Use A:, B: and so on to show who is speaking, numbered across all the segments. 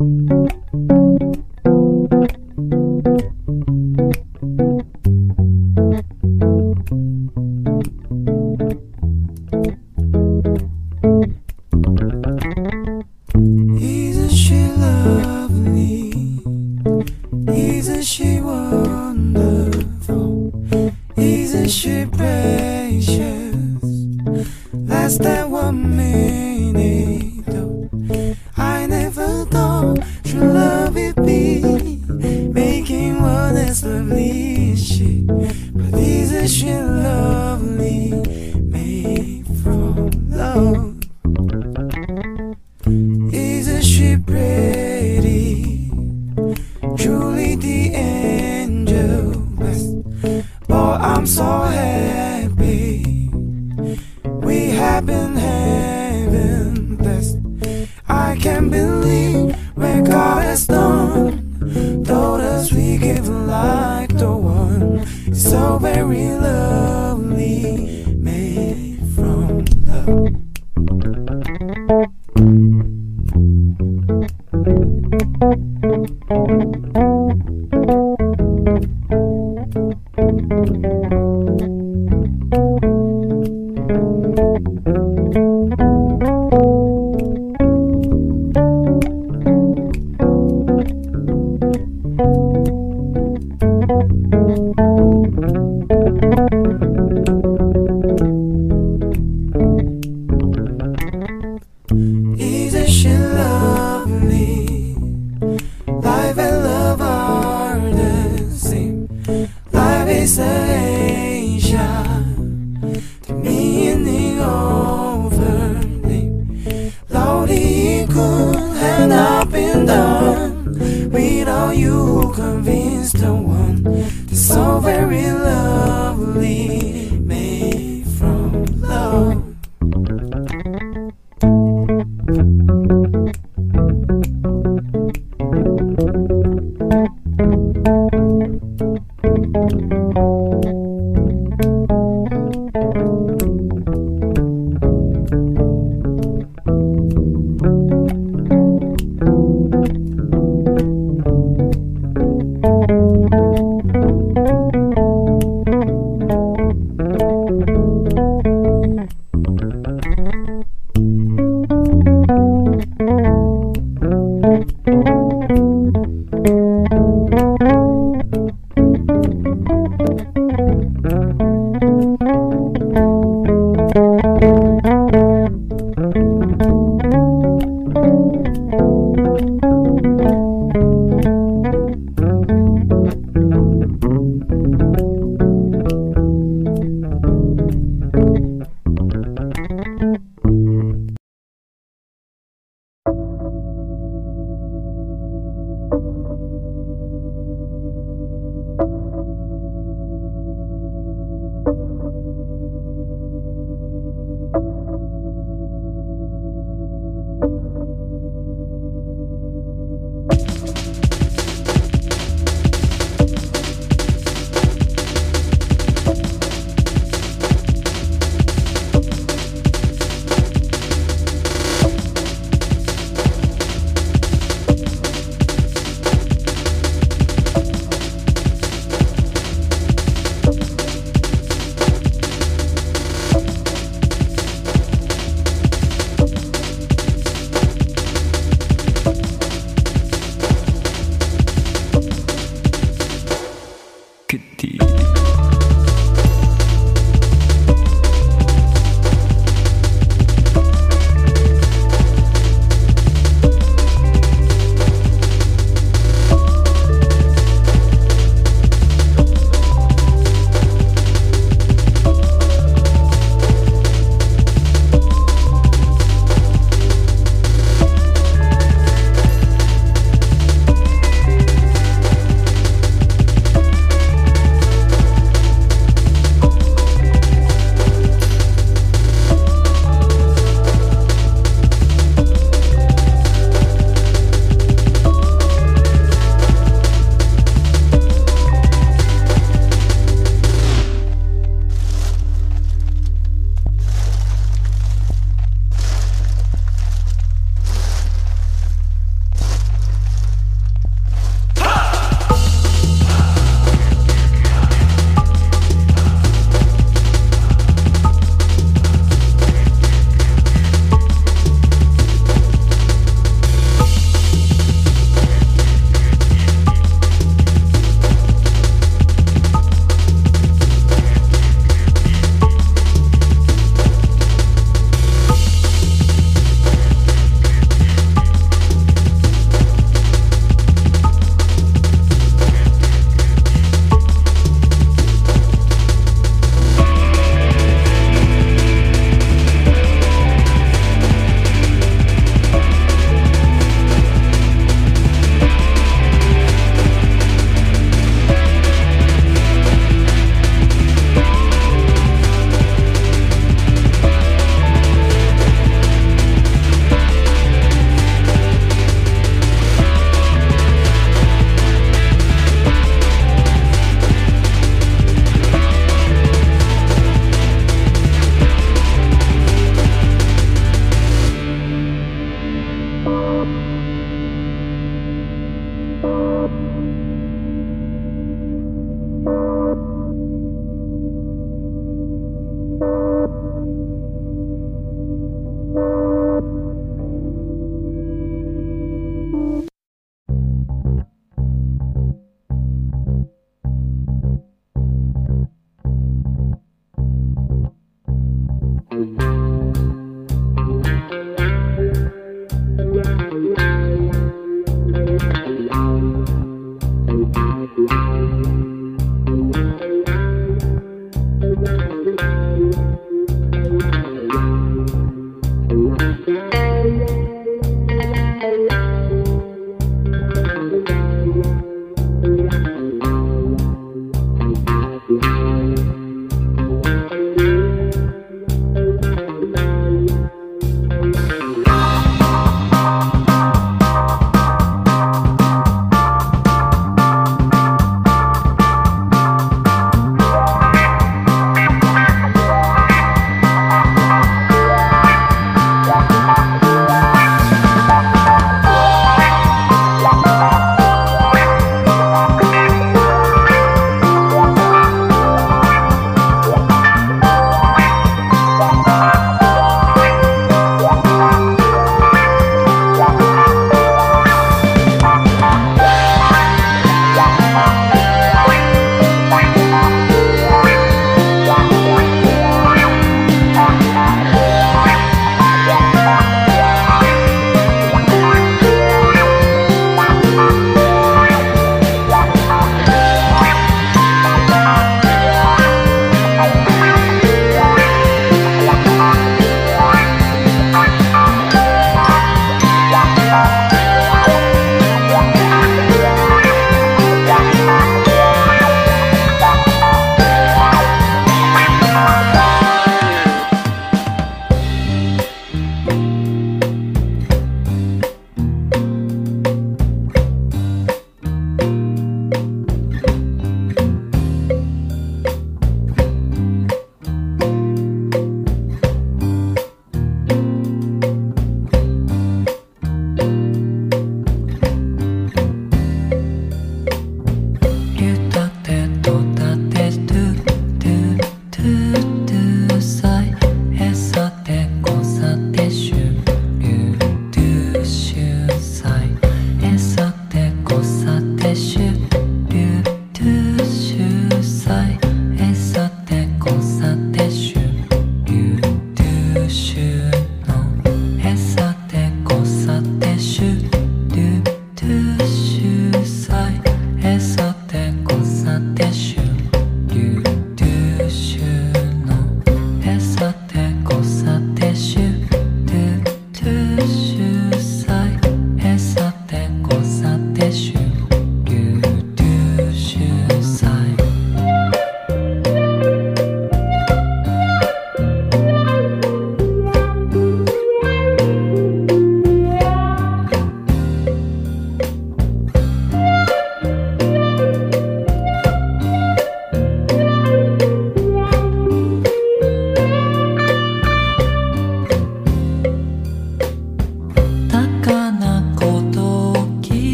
A: Isn't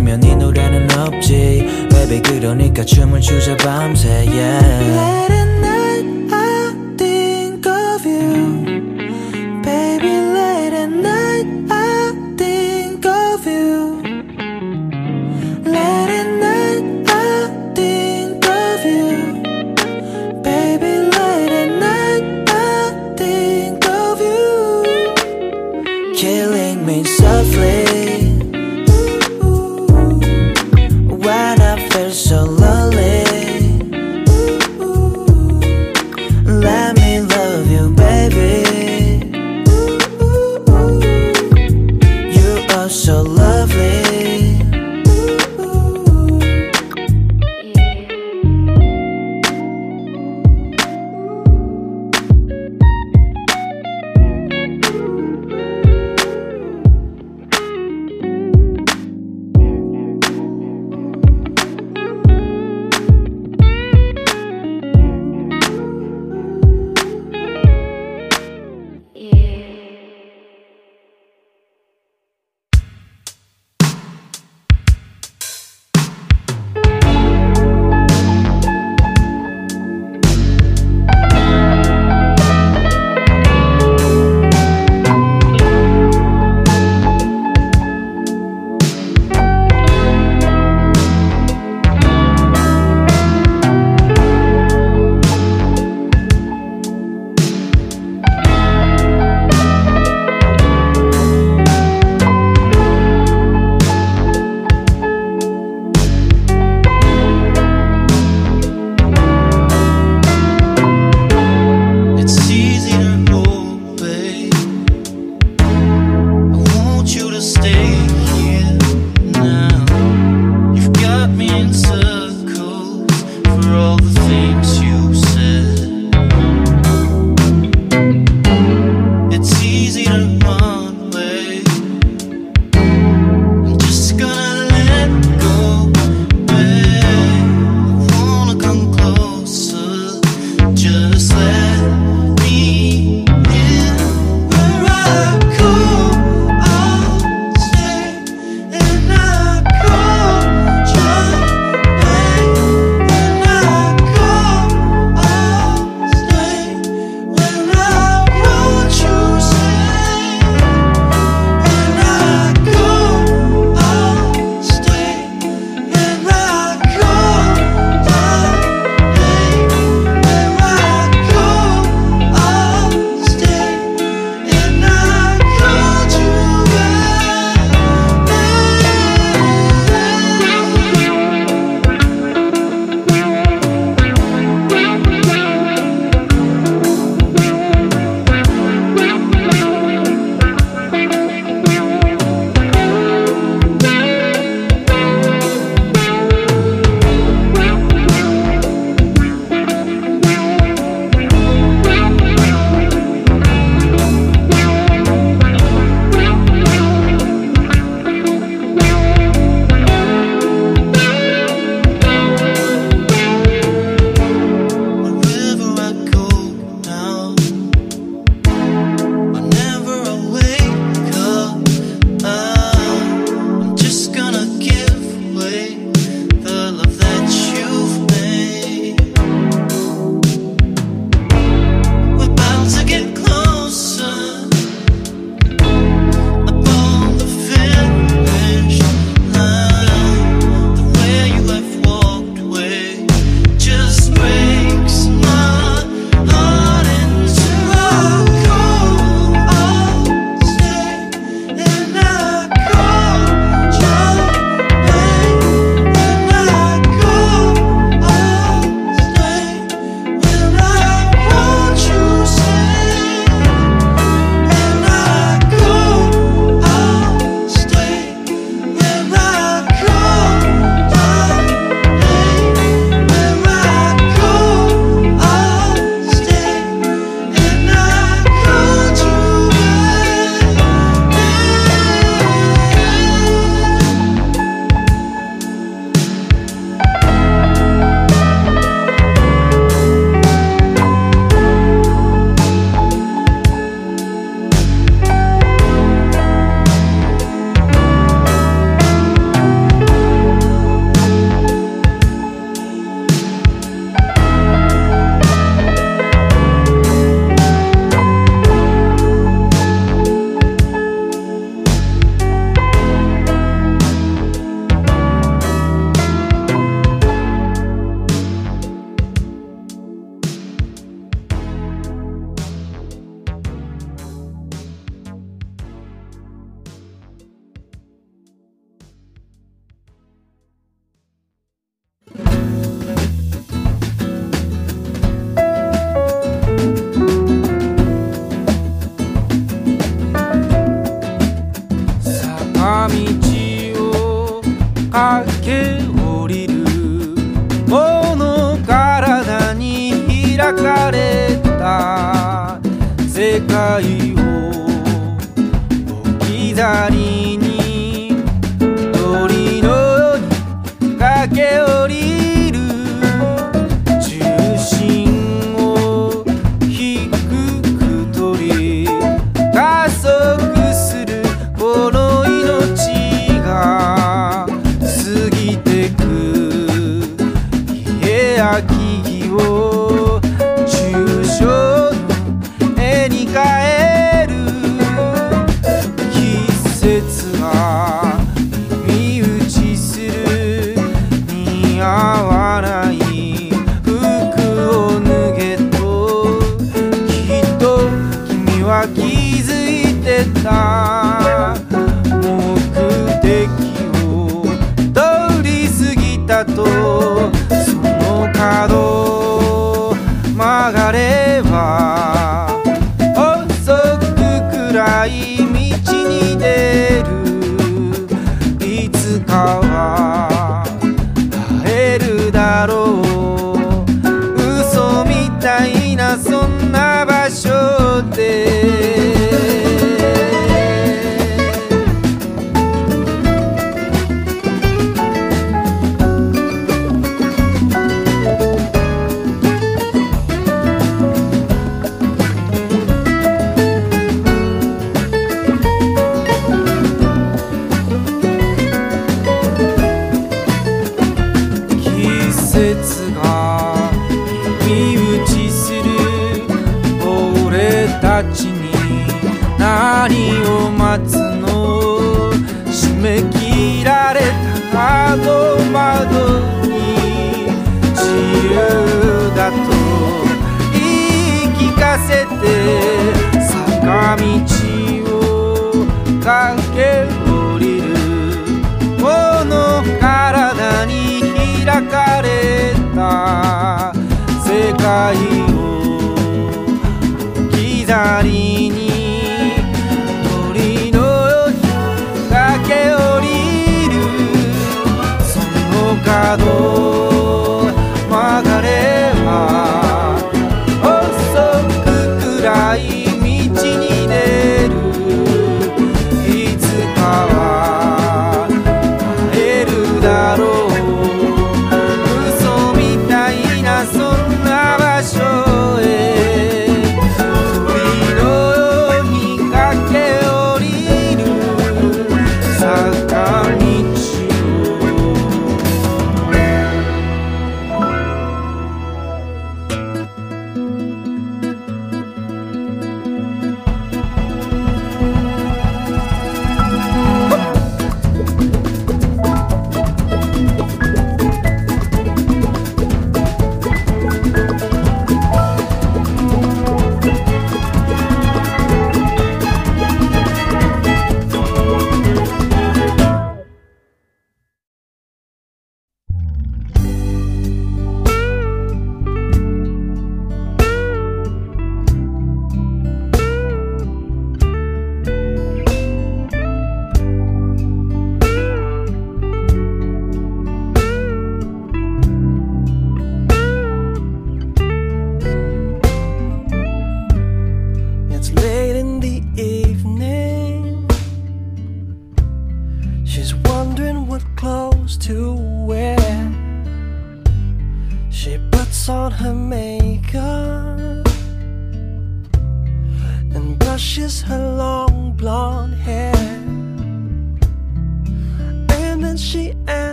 B: 없으면 이 노래는 없지 Baby 그러니까 춤을 추자 밤새 yeah.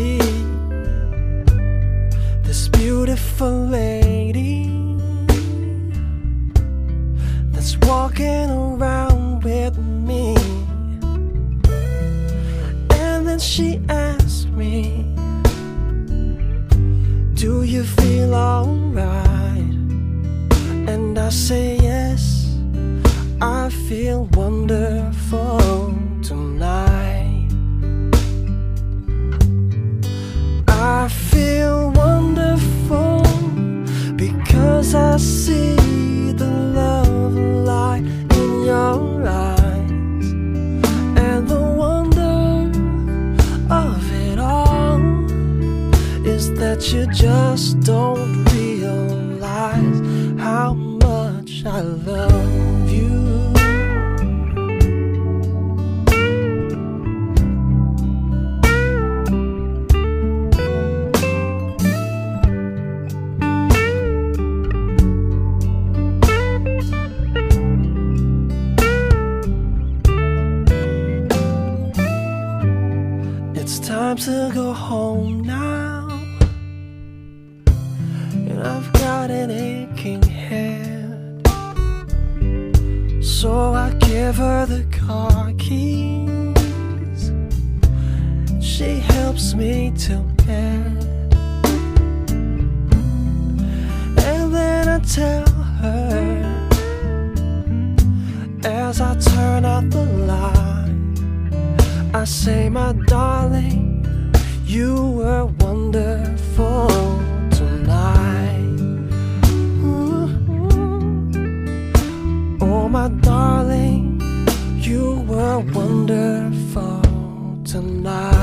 B: see this beautiful lady that's walking around with me.
C: And then she asked me, Do you feel alright? And I say, Yes, I feel wonderful. Just don't got an aching head. So I give her the car keys. She helps me to bed. And then I tell her as I turn out the light. I say, my darling, you were wonderful darling, you were wonderful tonight.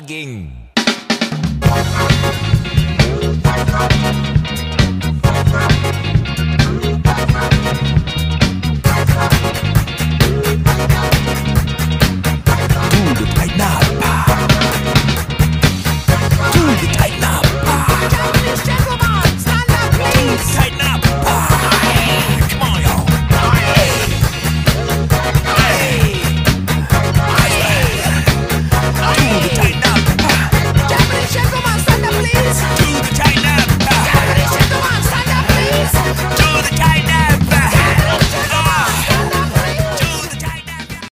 D: We